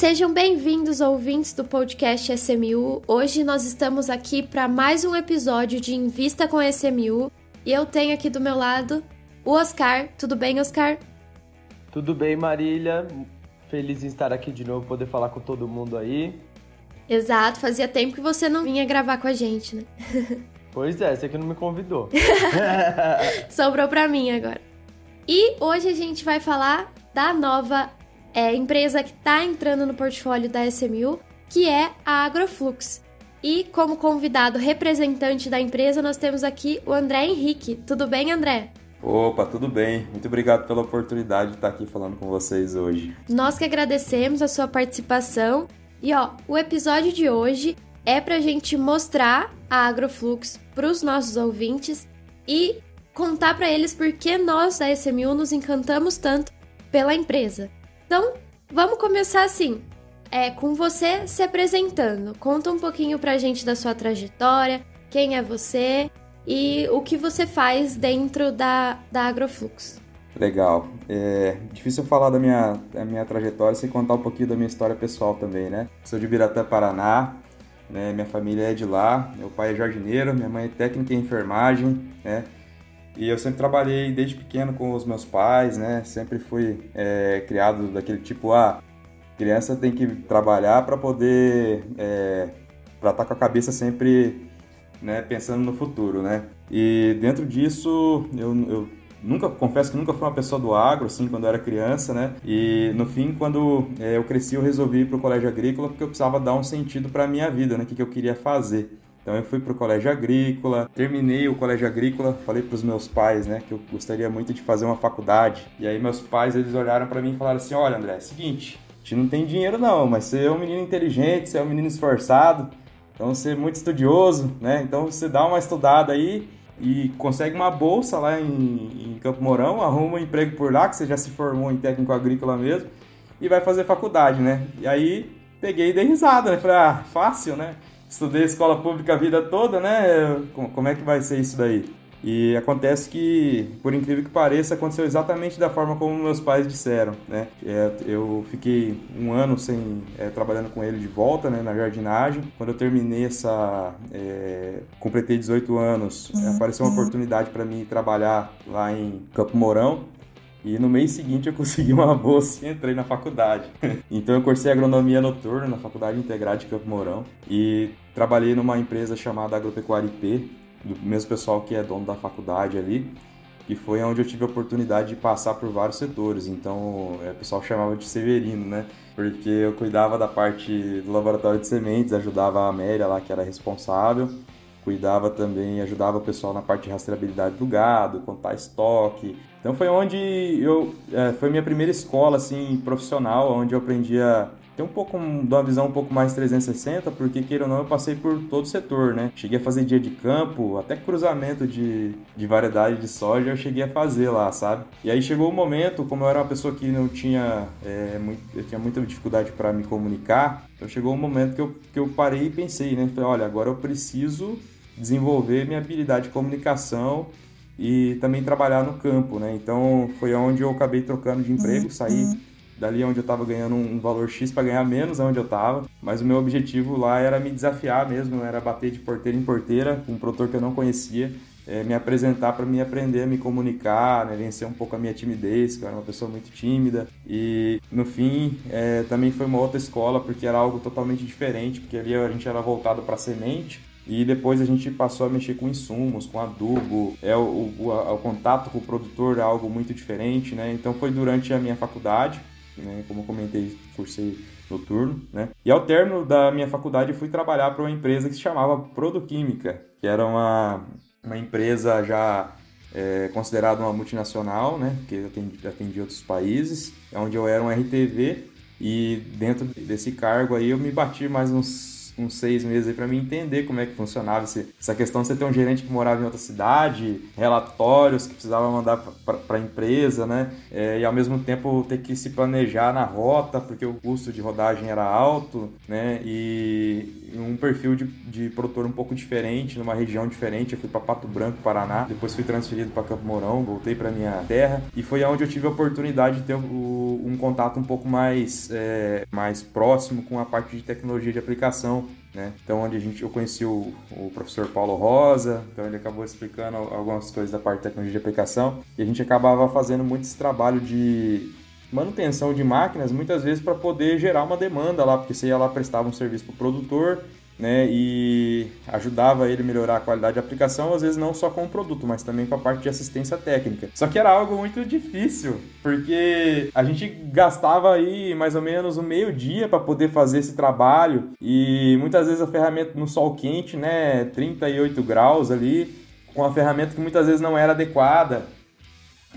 Sejam bem-vindos, ouvintes do podcast SMU. Hoje nós estamos aqui para mais um episódio de Invista com SMU e eu tenho aqui do meu lado o Oscar. Tudo bem, Oscar? Tudo bem, Marília. Feliz em estar aqui de novo, poder falar com todo mundo aí. Exato, fazia tempo que você não vinha gravar com a gente, né? Pois é, você que não me convidou. Sobrou pra mim agora. E hoje a gente vai falar da nova é, empresa que está entrando no portfólio da SMU, que é a Agroflux. E como convidado representante da empresa, nós temos aqui o André Henrique. Tudo bem, André? Opa, tudo bem. Muito obrigado pela oportunidade de estar aqui falando com vocês hoje. Nós que agradecemos a sua participação. E ó, o episódio de hoje é para a gente mostrar a Agroflux para os nossos ouvintes e contar para eles por que nós da SMU nos encantamos tanto pela empresa. Então, vamos começar assim, é, com você se apresentando. Conta um pouquinho pra gente da sua trajetória, quem é você e o que você faz dentro da, da Agroflux. Legal. É difícil falar da minha, da minha trajetória sem contar um pouquinho da minha história pessoal também, né? Sou de Biratã, Paraná, né? minha família é de lá, meu pai é jardineiro, minha mãe é técnica em enfermagem, né? E eu sempre trabalhei desde pequeno com os meus pais, né? Sempre fui é, criado daquele tipo, ah, criança tem que trabalhar para poder, é, para estar tá com a cabeça sempre, né, pensando no futuro, né? E dentro disso, eu, eu nunca, confesso que nunca fui uma pessoa do agro, assim, quando eu era criança, né? E no fim, quando é, eu cresci, eu resolvi ir para o colégio agrícola porque eu precisava dar um sentido para a minha vida, né? O que, que eu queria fazer. Então eu fui para o colégio agrícola, terminei o colégio agrícola, falei para os meus pais, né, que eu gostaria muito de fazer uma faculdade. E aí meus pais eles olharam para mim e falaram assim: "Olha, André, é seguinte, a gente não tem dinheiro não, mas você é um menino inteligente, você é um menino esforçado, então você é muito estudioso, né? Então você dá uma estudada aí e consegue uma bolsa lá em, em Campo Mourão, arruma um emprego por lá, que você já se formou em técnico agrícola mesmo, e vai fazer faculdade, né? E aí peguei e dei risada, né? Falei, ah, fácil, né? Estudei escola pública a vida toda, né? Como é que vai ser isso daí? E acontece que, por incrível que pareça, aconteceu exatamente da forma como meus pais disseram, né? É, eu fiquei um ano sem é, trabalhando com ele de volta, né, na jardinagem. Quando eu terminei essa, é, completei 18 anos, uhum. apareceu uma oportunidade para mim trabalhar lá em Campo Mourão. E no mês seguinte eu consegui uma bolsa e entrei na faculdade. então eu cursei agronomia noturna na Faculdade Integrada de Campo Mourão e trabalhei numa empresa chamada Agropecuária IP, do mesmo pessoal que é dono da faculdade ali, e foi onde eu tive a oportunidade de passar por vários setores. Então é, o pessoal chamava de Severino, né? Porque eu cuidava da parte do laboratório de sementes, ajudava a Amélia lá que era responsável cuidava também, ajudava o pessoal na parte de rastreabilidade do gado, contar estoque. Então foi onde eu, é, foi minha primeira escola assim profissional, onde eu aprendi a ter um pouco de uma visão um pouco mais 360, porque queira ou não eu passei por todo o setor, né? Cheguei a fazer dia de campo, até cruzamento de, de variedade de soja eu cheguei a fazer lá, sabe? E aí chegou o um momento, como eu era uma pessoa que não tinha, é, muito, eu tinha muita dificuldade para me comunicar, então chegou um momento que eu, que eu parei e pensei, né? Falei, olha, agora eu preciso desenvolver minha habilidade de comunicação e também trabalhar no campo, né? Então foi onde eu acabei trocando de emprego, uhum. saí dali onde eu estava ganhando um valor X para ganhar menos onde eu estava, mas o meu objetivo lá era me desafiar mesmo, era bater de porteira em porteira com um produtor que eu não conhecia, é, me apresentar para me aprender a me comunicar, né, vencer um pouco a minha timidez, que eu era uma pessoa muito tímida. E no fim, é, também foi uma outra escola, porque era algo totalmente diferente, porque ali a gente era voltado para semente, e depois a gente passou a mexer com insumos, com adubo, é o, o, o, contato com o produtor é algo muito diferente, né? Então foi durante a minha faculdade, né? Como eu comentei, cursei noturno, né? E ao término da minha faculdade fui trabalhar para uma empresa que se chamava Produquímica, que era uma, uma empresa já é, considerada uma multinacional, né? Que atendia, atendia outros países, onde eu era um RTV e dentro desse cargo aí eu me bati mais uns uns seis meses aí para mim entender como é que funcionava esse, essa questão de você ter um gerente que morava em outra cidade, relatórios que precisava mandar para a empresa, né? É, e ao mesmo tempo ter que se planejar na rota, porque o custo de rodagem era alto, né? E um perfil de, de produtor um pouco diferente, numa região diferente. Eu fui para Pato Branco, Paraná, depois fui transferido para Campo Mourão, voltei para minha terra e foi onde eu tive a oportunidade de ter o, um contato um pouco mais, é, mais próximo com a parte de tecnologia de aplicação né? Então, onde a gente, eu conheci o, o, professor Paulo Rosa, então ele acabou explicando algumas coisas da parte de tecnologia de aplicação, e a gente acabava fazendo muito esse trabalho de manutenção de máquinas, muitas vezes para poder gerar uma demanda lá, porque você ia lá prestava um serviço para o produtor, né, e ajudava ele a melhorar a qualidade de aplicação, às vezes não só com o produto, mas também com a parte de assistência técnica. Só que era algo muito difícil, porque a gente gastava aí mais ou menos um meio dia para poder fazer esse trabalho e muitas vezes a ferramenta no sol quente, né, 38 graus ali, com a ferramenta que muitas vezes não era adequada.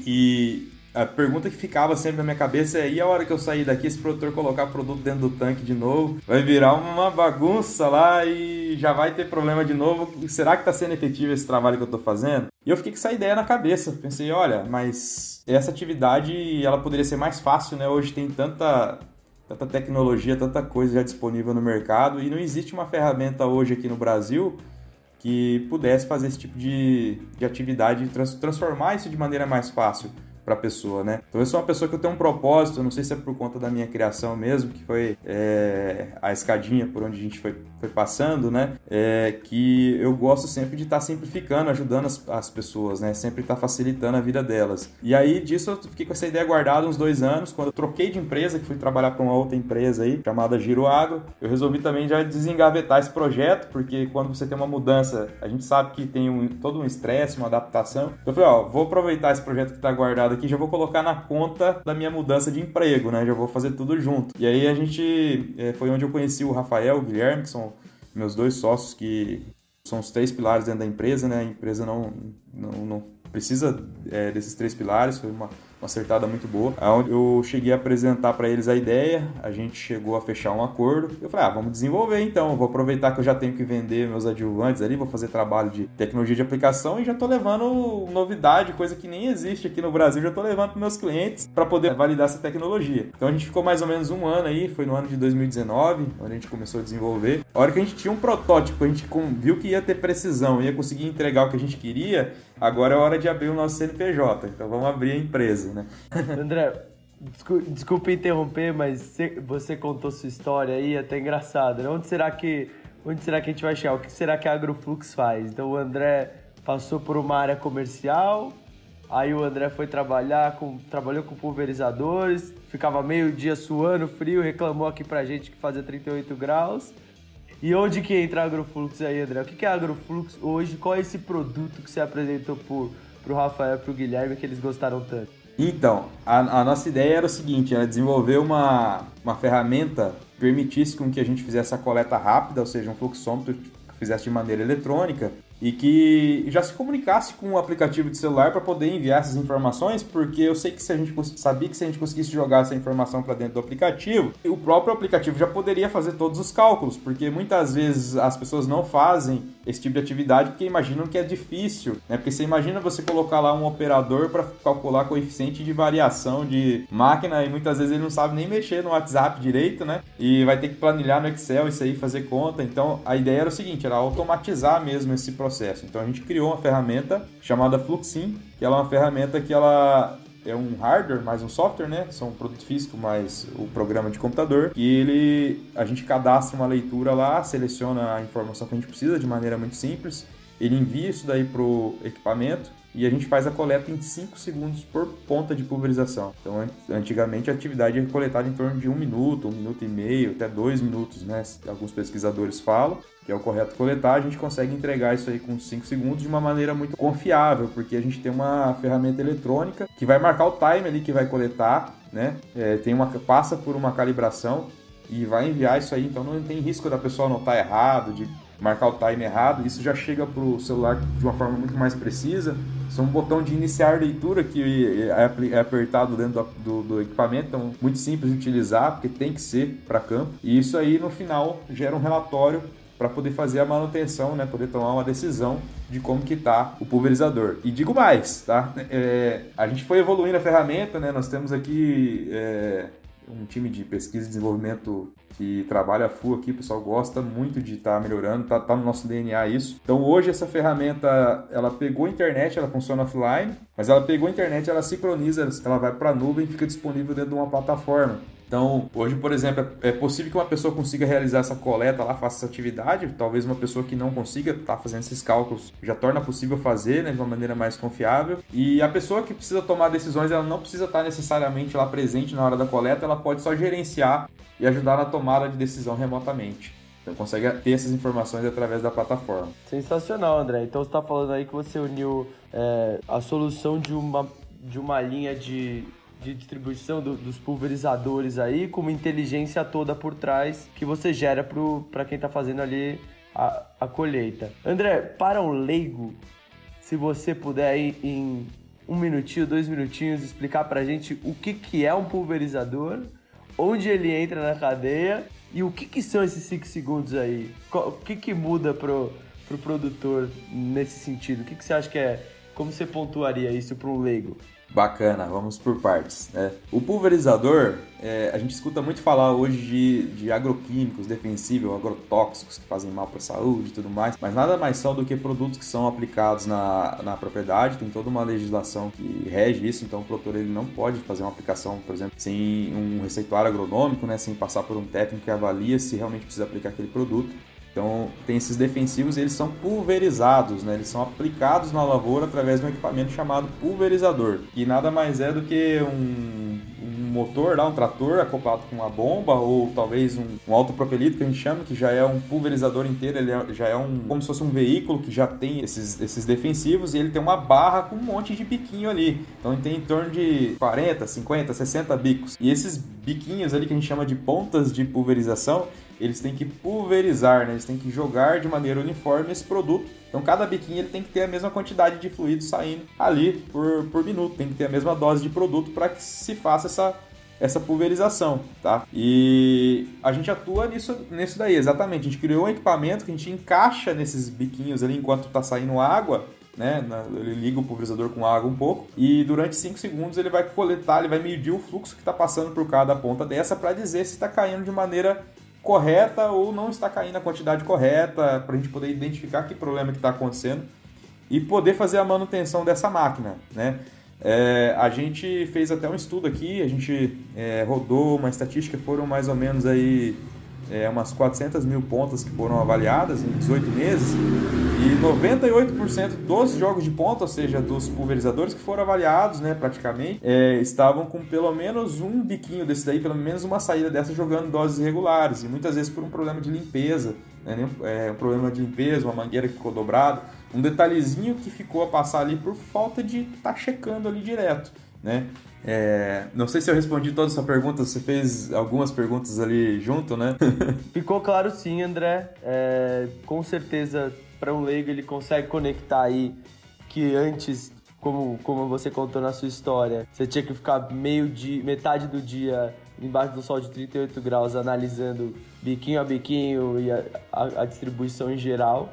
E a pergunta que ficava sempre na minha cabeça é: e a hora que eu sair daqui, esse produtor colocar produto dentro do tanque de novo? Vai virar uma bagunça lá e já vai ter problema de novo. Será que está sendo efetivo esse trabalho que eu estou fazendo? E eu fiquei com essa ideia na cabeça. Pensei: olha, mas essa atividade ela poderia ser mais fácil, né? Hoje tem tanta tanta tecnologia, tanta coisa já disponível no mercado e não existe uma ferramenta hoje aqui no Brasil que pudesse fazer esse tipo de, de atividade e transformar isso de maneira mais fácil para a pessoa, né? Então eu sou uma pessoa que eu tenho um propósito, não sei se é por conta da minha criação mesmo, que foi é, a escadinha por onde a gente foi, foi passando, né? É, que eu gosto sempre de estar tá simplificando, ajudando as, as pessoas, né? Sempre estar tá facilitando a vida delas. E aí disso eu fiquei com essa ideia guardada uns dois anos, quando eu troquei de empresa, que fui trabalhar para uma outra empresa aí, chamada Giro Água, eu resolvi também já desengavetar esse projeto, porque quando você tem uma mudança, a gente sabe que tem um, todo um estresse, uma adaptação. Então eu falei, ó, vou aproveitar esse projeto que está guardado aqui, já vou colocar na conta da minha mudança de emprego, né? Já vou fazer tudo junto. E aí a gente é, foi onde eu conheci o Rafael, o Guilherme, que são meus dois sócios que são os três pilares dentro da empresa, né? A empresa não, não, não precisa é, desses três pilares, foi uma uma acertada muito boa. Onde eu cheguei a apresentar para eles a ideia, a gente chegou a fechar um acordo. Eu falei, ah, vamos desenvolver então. Vou aproveitar que eu já tenho que vender meus adjuvantes ali, vou fazer trabalho de tecnologia de aplicação e já tô levando novidade, coisa que nem existe aqui no Brasil, já tô levando para meus clientes para poder validar essa tecnologia. Então a gente ficou mais ou menos um ano aí, foi no ano de 2019, onde a gente começou a desenvolver. A hora que a gente tinha um protótipo, a gente viu que ia ter precisão, ia conseguir entregar o que a gente queria, agora é hora de abrir o nosso CNPJ. Então vamos abrir a empresa né? André, desculpa interromper, mas você contou sua história aí, é até engraçado, né? Onde será que onde será que a gente vai chegar? O que será que a Agroflux faz? Então o André passou por uma área comercial, aí o André foi trabalhar com trabalhou com pulverizadores, ficava meio dia suando, frio, reclamou aqui pra gente que fazia 38 graus. E onde que entra a Agroflux aí, André? O que é a Agroflux hoje? Qual é esse produto que você apresentou pro, pro Rafael e pro Guilherme que eles gostaram tanto? Então, a, a, nossa ideia era o seguinte, era desenvolver uma, uma ferramenta que permitisse com que a gente fizesse a coleta rápida, ou seja, um fluxômetro que fizesse de maneira eletrônica, e que já se comunicasse com o aplicativo de celular para poder enviar essas informações, porque eu sei que se a gente sabia que se a gente conseguisse jogar essa informação para dentro do aplicativo, o próprio aplicativo já poderia fazer todos os cálculos, porque muitas vezes as pessoas não fazem esse tipo de atividade porque imaginam que é difícil, né? Porque você imagina você colocar lá um operador para calcular coeficiente de variação de máquina e muitas vezes ele não sabe nem mexer no WhatsApp direito, né? E vai ter que planilhar no Excel isso aí, fazer conta. Então a ideia era o seguinte, era automatizar mesmo esse processo processo. Então a gente criou uma ferramenta chamada Fluxin, que ela é uma ferramenta que ela é um hardware mais um software, né? São um produto físico mais o programa de computador. E ele, a gente cadastra uma leitura lá, seleciona a informação que a gente precisa de maneira muito simples. Ele envia isso daí pro equipamento e a gente faz a coleta em 5 segundos por ponta de pulverização. Então, antigamente a atividade é coletada em torno de um minuto, um minuto e meio, até dois minutos, né? Alguns pesquisadores falam que é o correto coletar, a gente consegue entregar isso aí com 5 segundos de uma maneira muito confiável, porque a gente tem uma ferramenta eletrônica que vai marcar o time ali que vai coletar, né? É, tem uma passa por uma calibração e vai enviar isso aí, então não tem risco da pessoa anotar errado, de marcar o time errado, isso já chega para o celular de uma forma muito mais precisa. São um botão de iniciar leitura que é, é apertado dentro do, do, equipamento, então muito simples de utilizar, porque tem que ser para campo. E isso aí no final gera um relatório para poder fazer a manutenção, né, poder tomar uma decisão de como que tá o pulverizador. E digo mais, tá? É, a gente foi evoluindo a ferramenta, né? Nós temos aqui é, um time de pesquisa e desenvolvimento que trabalha full aqui, o pessoal gosta muito de estar tá melhorando, tá, tá, no nosso DNA isso. Então hoje essa ferramenta, ela pegou a internet, ela funciona offline, mas ela pegou a internet, ela sincroniza, ela vai para a nuvem e fica disponível dentro de uma plataforma. Então, hoje, por exemplo, é possível que uma pessoa consiga realizar essa coleta lá, faça essa atividade. Talvez uma pessoa que não consiga estar tá fazendo esses cálculos já torna possível fazer né, de uma maneira mais confiável. E a pessoa que precisa tomar decisões, ela não precisa estar necessariamente lá presente na hora da coleta, ela pode só gerenciar e ajudar na tomada de decisão remotamente. Então consegue ter essas informações através da plataforma. Sensacional, André. Então você está falando aí que você uniu é, a solução de uma, de uma linha de de distribuição do, dos pulverizadores aí, com uma inteligência toda por trás que você gera para quem está fazendo ali a, a colheita. André, para o leigo, se você puder aí em um minutinho, dois minutinhos, explicar para a gente o que, que é um pulverizador, onde ele entra na cadeia e o que, que são esses 5 segundos aí? O que, que muda pro, pro produtor nesse sentido? O que, que você acha que é? Como você pontuaria isso para um leigo? Bacana, vamos por partes. Né? O pulverizador, é, a gente escuta muito falar hoje de, de agroquímicos defensivos, agrotóxicos que fazem mal para a saúde e tudo mais, mas nada mais são do que produtos que são aplicados na, na propriedade, tem toda uma legislação que rege isso, então o produtor ele não pode fazer uma aplicação, por exemplo, sem um receituário agronômico, né, sem passar por um técnico que avalia se realmente precisa aplicar aquele produto. Então, tem esses defensivos, eles são pulverizados, né? Eles são aplicados na lavoura através de um equipamento chamado pulverizador, que nada mais é do que um, um motor, lá, um trator acoplado com uma bomba ou talvez um, um autopropelido que a gente chama, que já é um pulverizador inteiro, ele é, já é um como se fosse um veículo que já tem esses, esses defensivos e ele tem uma barra com um monte de biquinho ali. Então, ele tem em torno de 40, 50, 60 bicos. E esses biquinhos ali que a gente chama de pontas de pulverização, eles têm que pulverizar, né? eles têm que jogar de maneira uniforme esse produto. Então cada biquinho ele tem que ter a mesma quantidade de fluido saindo ali por, por minuto, tem que ter a mesma dose de produto para que se faça essa, essa pulverização, tá? E a gente atua nisso, nisso daí, exatamente. A gente criou um equipamento que a gente encaixa nesses biquinhos ali enquanto está saindo água, né? Ele liga o pulverizador com água um pouco e durante 5 segundos ele vai coletar, ele vai medir o fluxo que está passando por cada ponta dessa para dizer se está caindo de maneira correta ou não está caindo a quantidade correta, para a gente poder identificar que problema que está acontecendo e poder fazer a manutenção dessa máquina, né? É, a gente fez até um estudo aqui, a gente é, rodou uma estatística, foram mais ou menos aí é, umas 400 mil pontas que foram avaliadas em 18 meses e 98% dos jogos de ponta, ou seja, dos pulverizadores que foram avaliados, né, praticamente, é, estavam com pelo menos um biquinho desse daí, pelo menos uma saída dessa jogando doses regulares e muitas vezes por um problema de limpeza, né, é, um problema de limpeza, uma mangueira que ficou dobrada, um detalhezinho que ficou a passar ali por falta de estar tá checando ali direto, né? É, não sei se eu respondi toda a sua pergunta, você fez algumas perguntas ali junto, né? Ficou claro sim, André. É, com certeza, para um leigo, ele consegue conectar aí que antes, como, como você contou na sua história, você tinha que ficar meio de metade do dia embaixo do sol de 38 graus analisando biquinho a biquinho e a, a, a distribuição em geral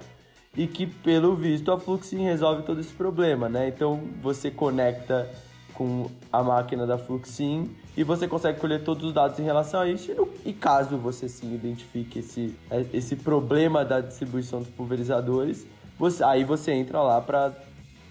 e que pelo visto a Fluxin resolve todo esse problema, né? Então você conecta com a máquina da Fluxin e você consegue colher todos os dados em relação a isso. E, caso você sim identifique esse, é, esse problema da distribuição dos pulverizadores, você, aí você entra lá para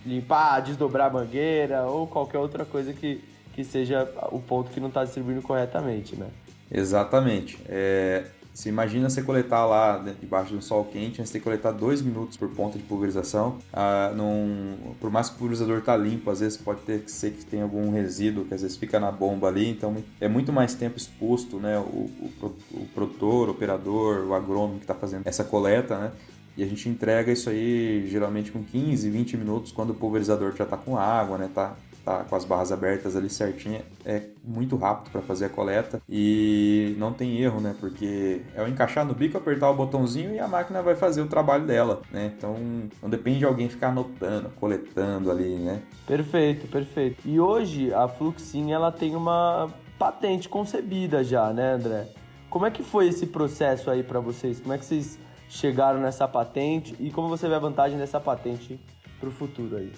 limpar, desdobrar a mangueira ou qualquer outra coisa que, que seja o ponto que não está distribuindo corretamente, né? Exatamente. É, você imagina você coletar lá debaixo do sol quente, você tem que coletar dois minutos por ponta de pulverização. Ah, num, por mais que o pulverizador tá limpo, às vezes pode ter que ser que tem algum resíduo que às vezes fica na bomba ali, então é muito mais tempo exposto, né? O, o, o produtor, o operador, o agrônomo que está fazendo essa coleta, né? E a gente entrega isso aí geralmente com 15, 20 minutos quando o pulverizador já está com água, né? Tá tá com as barras abertas ali certinha, é muito rápido para fazer a coleta e não tem erro, né? Porque é o encaixar no bico, apertar o botãozinho e a máquina vai fazer o trabalho dela, né? Então não depende de alguém ficar anotando, coletando ali, né? Perfeito, perfeito. E hoje a Fluxin ela tem uma patente concebida já, né, André? Como é que foi esse processo aí para vocês? Como é que vocês chegaram nessa patente e como você vê a vantagem dessa patente para o futuro aí?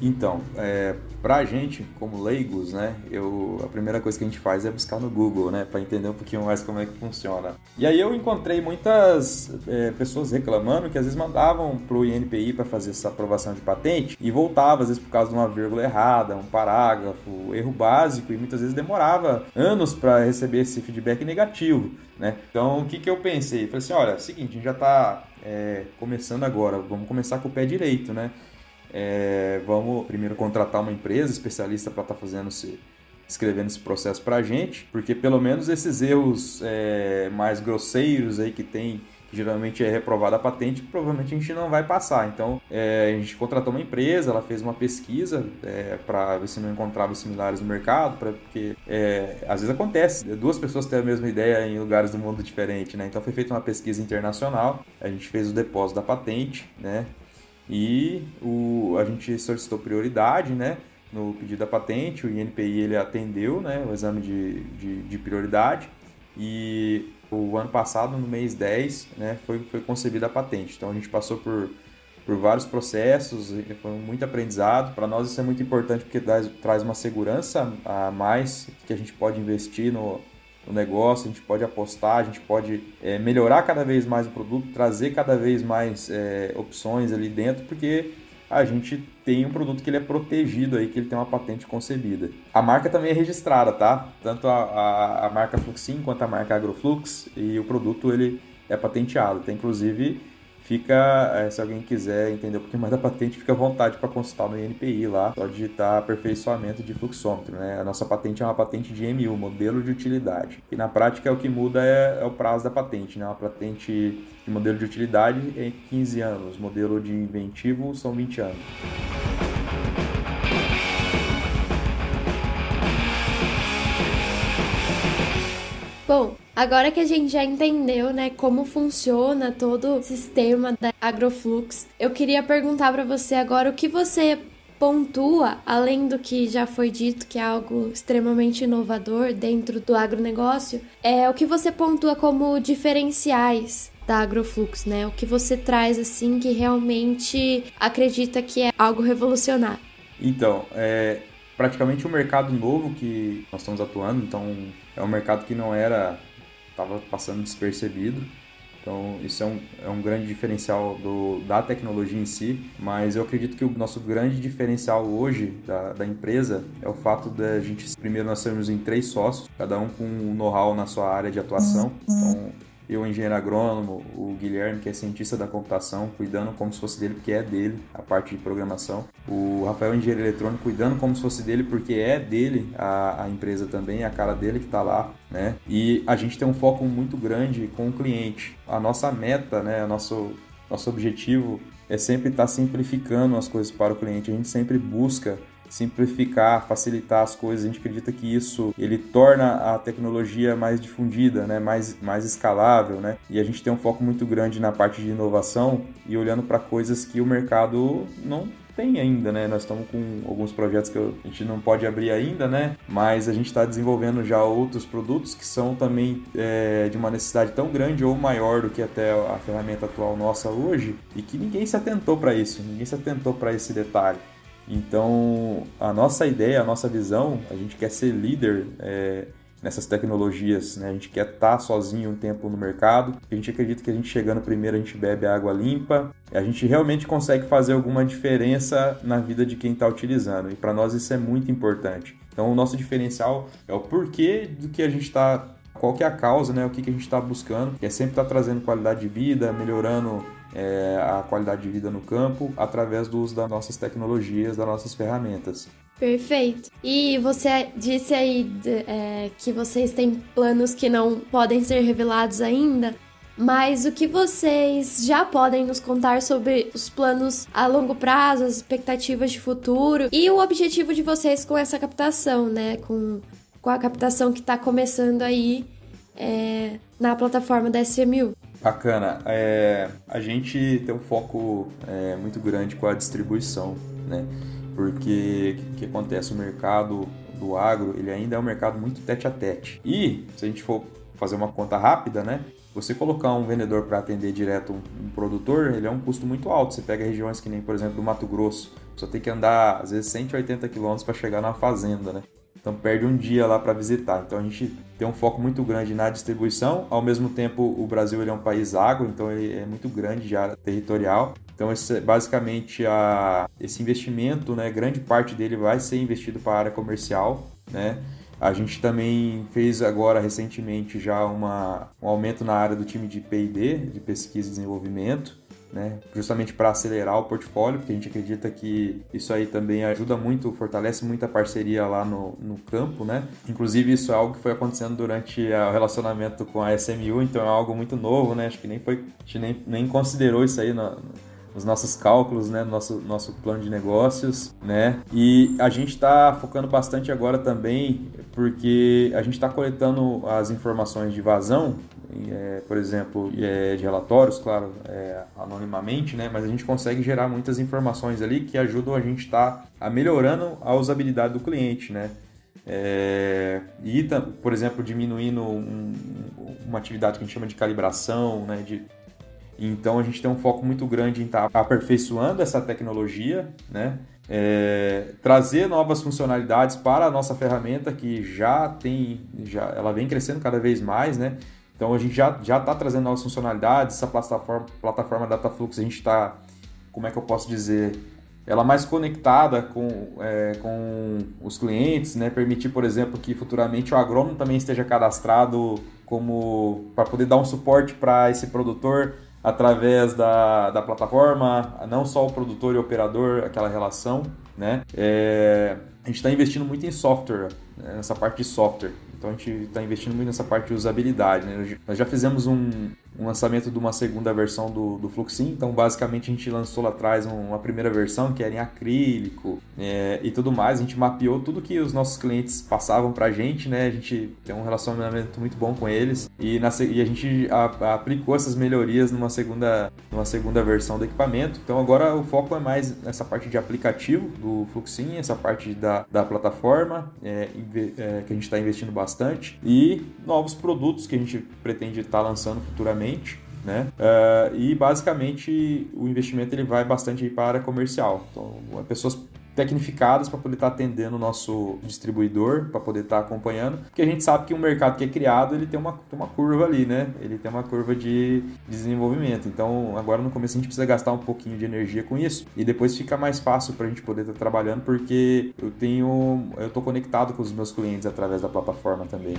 Então, é, pra gente, como leigos, né, eu, a primeira coisa que a gente faz é buscar no Google, né, para entender um pouquinho mais como é que funciona. E aí eu encontrei muitas é, pessoas reclamando que às vezes mandavam pro INPI para fazer essa aprovação de patente e voltava, às vezes por causa de uma vírgula errada, um parágrafo, erro básico, e muitas vezes demorava anos para receber esse feedback negativo, né. Então, o que que eu pensei? Falei assim, olha, é o seguinte, a gente já está é, começando agora, vamos começar com o pé direito, né. É, vamos primeiro contratar uma empresa especialista para estar tá fazendo esse, escrevendo esse processo para a gente, porque pelo menos esses erros é, mais grosseiros aí que tem, que geralmente é reprovada a patente, provavelmente a gente não vai passar. Então é, a gente contratou uma empresa, ela fez uma pesquisa é, para ver se não encontrava similares no mercado, pra, porque é, às vezes acontece, duas pessoas têm a mesma ideia em lugares do mundo diferentes, né? Então foi feita uma pesquisa internacional, a gente fez o depósito da patente, né? E o, a gente solicitou prioridade, né? No pedido da patente, o INPI ele atendeu, né? O exame de, de, de prioridade e o ano passado, no mês 10, né? Foi, foi concebida a patente. Então a gente passou por, por vários processos, foi muito aprendizado. Para nós isso é muito importante porque traz, traz uma segurança a mais que a gente pode investir no, no negócio, a gente pode apostar, a gente pode é, melhorar cada vez mais o produto, trazer cada vez mais é, opções ali dentro, porque a gente tem um produto que ele é protegido aí, que ele tem uma patente concebida. A marca também é registrada, tá? Tanto a, a, a marca Fluxin quanto a marca Agroflux e o produto ele é patenteado. Tem inclusive Fica, é, se alguém quiser entender um pouquinho mais da patente, fica à vontade para consultar no INPI lá, só digitar aperfeiçoamento de fluxômetro. Né? A nossa patente é uma patente de MU, modelo de utilidade. E na prática o que muda é, é o prazo da patente. Né? Uma patente de modelo de utilidade é 15 anos, modelo de inventivo são 20 anos. Bom, agora que a gente já entendeu, né, como funciona todo o sistema da Agroflux, eu queria perguntar para você agora o que você pontua, além do que já foi dito, que é algo extremamente inovador dentro do agronegócio, é o que você pontua como diferenciais da Agroflux, né? O que você traz assim que realmente acredita que é algo revolucionário. Então, é praticamente um mercado novo que nós estamos atuando, então é um mercado que não era, estava passando despercebido. Então, isso é um, é um grande diferencial do, da tecnologia em si, mas eu acredito que o nosso grande diferencial hoje da, da empresa é o fato de a gente, primeiro, nós sermos em três sócios, cada um com um know-how na sua área de atuação. Então, eu, engenheiro agrônomo, o Guilherme, que é cientista da computação, cuidando como se fosse dele, porque é dele a parte de programação. O Rafael, engenheiro eletrônico, cuidando como se fosse dele, porque é dele a, a empresa também, a cara dele que está lá, né? E a gente tem um foco muito grande com o cliente. A nossa meta, né, o nosso, nosso objetivo é sempre estar tá simplificando as coisas para o cliente. A gente sempre busca simplificar, facilitar as coisas. A gente acredita que isso ele torna a tecnologia mais difundida, né? mais, mais escalável, né? E a gente tem um foco muito grande na parte de inovação e olhando para coisas que o mercado não tem ainda, né? Nós estamos com alguns projetos que a gente não pode abrir ainda, né? Mas a gente está desenvolvendo já outros produtos que são também é, de uma necessidade tão grande ou maior do que até a ferramenta atual nossa hoje e que ninguém se atentou para isso, ninguém se atentou para esse detalhe. Então, a nossa ideia, a nossa visão, a gente quer ser líder é, nessas tecnologias, né? A gente quer estar sozinho um tempo no mercado. A gente acredita que a gente chegando primeiro, a gente bebe água limpa. A gente realmente consegue fazer alguma diferença na vida de quem está utilizando. E para nós isso é muito importante. Então, o nosso diferencial é o porquê do que a gente está qual que é a causa, né? O que, que a gente está buscando, que é sempre estar tá trazendo qualidade de vida, melhorando é, a qualidade de vida no campo através do uso das nossas tecnologias, das nossas ferramentas. Perfeito. E você disse aí é, que vocês têm planos que não podem ser revelados ainda. mas o que vocês já podem nos contar sobre os planos a longo prazo, as expectativas de futuro e o objetivo de vocês com essa captação, né? Com, com a captação que está começando aí é, na plataforma da SMU. Bacana. É, a gente tem um foco é, muito grande com a distribuição, né? Porque o que, acontece? O mercado do agro ele ainda é um mercado muito tete a tete. E se a gente for fazer uma conta rápida, né? Você colocar um vendedor para atender direto um, um, produtor, ele é um custo muito alto. Você pega regiões que nem, por exemplo, do Mato Grosso, você tem que andar às vezes 180 quilômetros para chegar na fazenda, né? Então perde um dia lá para visitar. Então a gente tem um foco muito grande na distribuição. Ao mesmo tempo, o Brasil ele é um país agro, então ele é muito grande já territorial. Então esse, basicamente a, esse investimento, né, grande parte dele vai ser investido para a área comercial, né? A gente também fez agora recentemente já uma, um aumento na área do time de P&D, de pesquisa e desenvolvimento, né? justamente para acelerar o portfólio, porque a gente acredita que isso aí também ajuda muito, fortalece muito a parceria lá no, no campo, né? Inclusive isso é algo que foi acontecendo durante o relacionamento com a SMU, então é algo muito novo, né? Acho que nem foi, a gente nem, nem considerou isso aí no, os nossos cálculos, né, nosso, nosso plano de negócios, né? E a gente está focando bastante agora também, porque a gente está coletando as informações de vazão, é, por exemplo, é, de relatórios, claro, é, anonimamente, né? Mas a gente consegue gerar muitas informações ali que ajudam a gente tá, melhorando a usabilidade do cliente, né? É, e, por exemplo, diminuindo um, uma atividade que a gente chama de calibração, né, de então a gente tem um foco muito grande em estar tá aperfeiçoando essa tecnologia, né? É, trazer novas funcionalidades para a nossa ferramenta que já tem, já, ela vem crescendo cada vez mais, né? Então a gente já já está trazendo novas funcionalidades. Essa plataforma, plataforma DataFlux a gente está, como é que eu posso dizer, ela mais conectada com, é, com os clientes, né? Permitir, por exemplo, que futuramente o agrônomo também esteja cadastrado como para poder dar um suporte para esse produtor através da, da plataforma, não só o produtor e o operador, aquela relação, né? É, a gente está investindo muito em software, né? nessa parte de software. Então a gente está investindo muito nessa parte de usabilidade. Né? Nós já fizemos um, um lançamento de uma segunda versão do, do Fluxin. Então, basicamente, a gente lançou lá atrás uma primeira versão que era em acrílico é, e tudo mais. A gente mapeou tudo que os nossos clientes passavam para a gente, né? A gente tem um relacionamento muito bom com eles e, na, e a gente a, a, aplicou essas melhorias numa segunda, numa segunda versão do equipamento. Então, agora o foco é mais nessa parte de aplicativo do Fluxin, essa parte da, da plataforma é, é, que a gente está investindo bastante e novos produtos que a gente pretende estar tá lançando futuramente né? Uh, e basicamente o investimento ele vai bastante para comercial. Então, pessoas tecnificadas para poder estar tá atendendo o nosso distribuidor, para poder estar tá acompanhando, porque a gente sabe que um mercado que é criado, ele tem uma, tem uma curva ali, né? Ele tem uma curva de desenvolvimento. Então, agora no começo a gente precisa gastar um pouquinho de energia com isso e depois fica mais fácil para a gente poder estar tá trabalhando, porque eu tenho, eu estou conectado com os meus clientes através da plataforma também.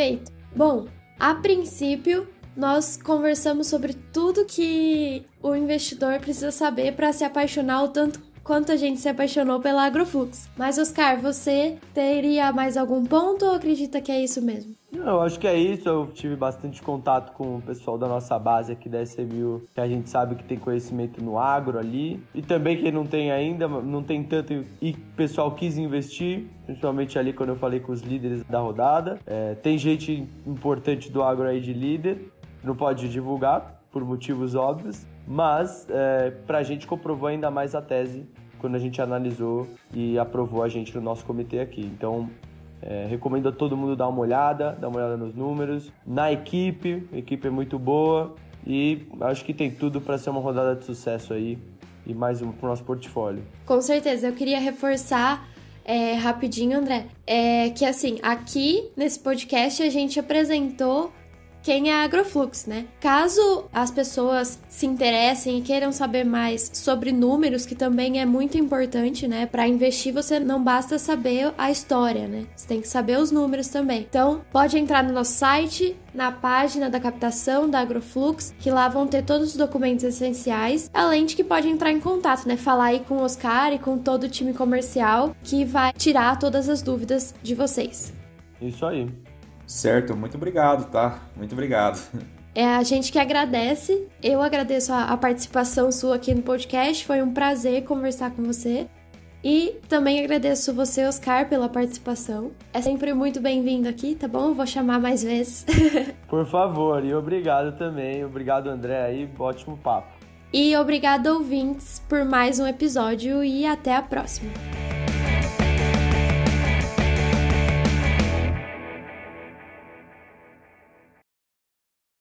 Perfeito. Bom, a princípio, nós conversamos sobre tudo que o investidor precisa saber para se apaixonar o tanto quanto a gente se apaixonou pela Agroflux. Mas, Oscar, você teria mais algum ponto ou acredita que é isso mesmo? Eu acho que é isso. Eu tive bastante contato com o pessoal da nossa base aqui da SMU, que a gente sabe que tem conhecimento no agro ali. E também quem não tem ainda, não tem tanto e o pessoal quis investir, principalmente ali quando eu falei com os líderes da rodada. É, tem gente importante do agro aí de líder, não pode divulgar por motivos óbvios, mas é, para a gente comprovou ainda mais a tese quando a gente analisou e aprovou a gente no nosso comitê aqui. Então, é, recomendo a todo mundo dar uma olhada, dar uma olhada nos números, na equipe, a equipe é muito boa e acho que tem tudo para ser uma rodada de sucesso aí e mais um para o nosso portfólio. Com certeza, eu queria reforçar é, rapidinho, André, é que assim, aqui nesse podcast a gente apresentou quem é a Agroflux, né? Caso as pessoas se interessem e queiram saber mais sobre números, que também é muito importante, né? Para investir, você não basta saber a história, né? Você tem que saber os números também. Então, pode entrar no nosso site, na página da captação da Agroflux, que lá vão ter todos os documentos essenciais, além de que pode entrar em contato, né? Falar aí com o Oscar e com todo o time comercial que vai tirar todas as dúvidas de vocês. Isso aí. Certo, muito obrigado, tá? Muito obrigado. É a gente que agradece. Eu agradeço a, a participação sua aqui no podcast. Foi um prazer conversar com você. E também agradeço você, Oscar, pela participação. É sempre muito bem-vindo aqui, tá bom? Eu vou chamar mais vezes. Por favor, e obrigado também. Obrigado, André, aí. Ótimo papo. E obrigado, ouvintes, por mais um episódio e até a próxima.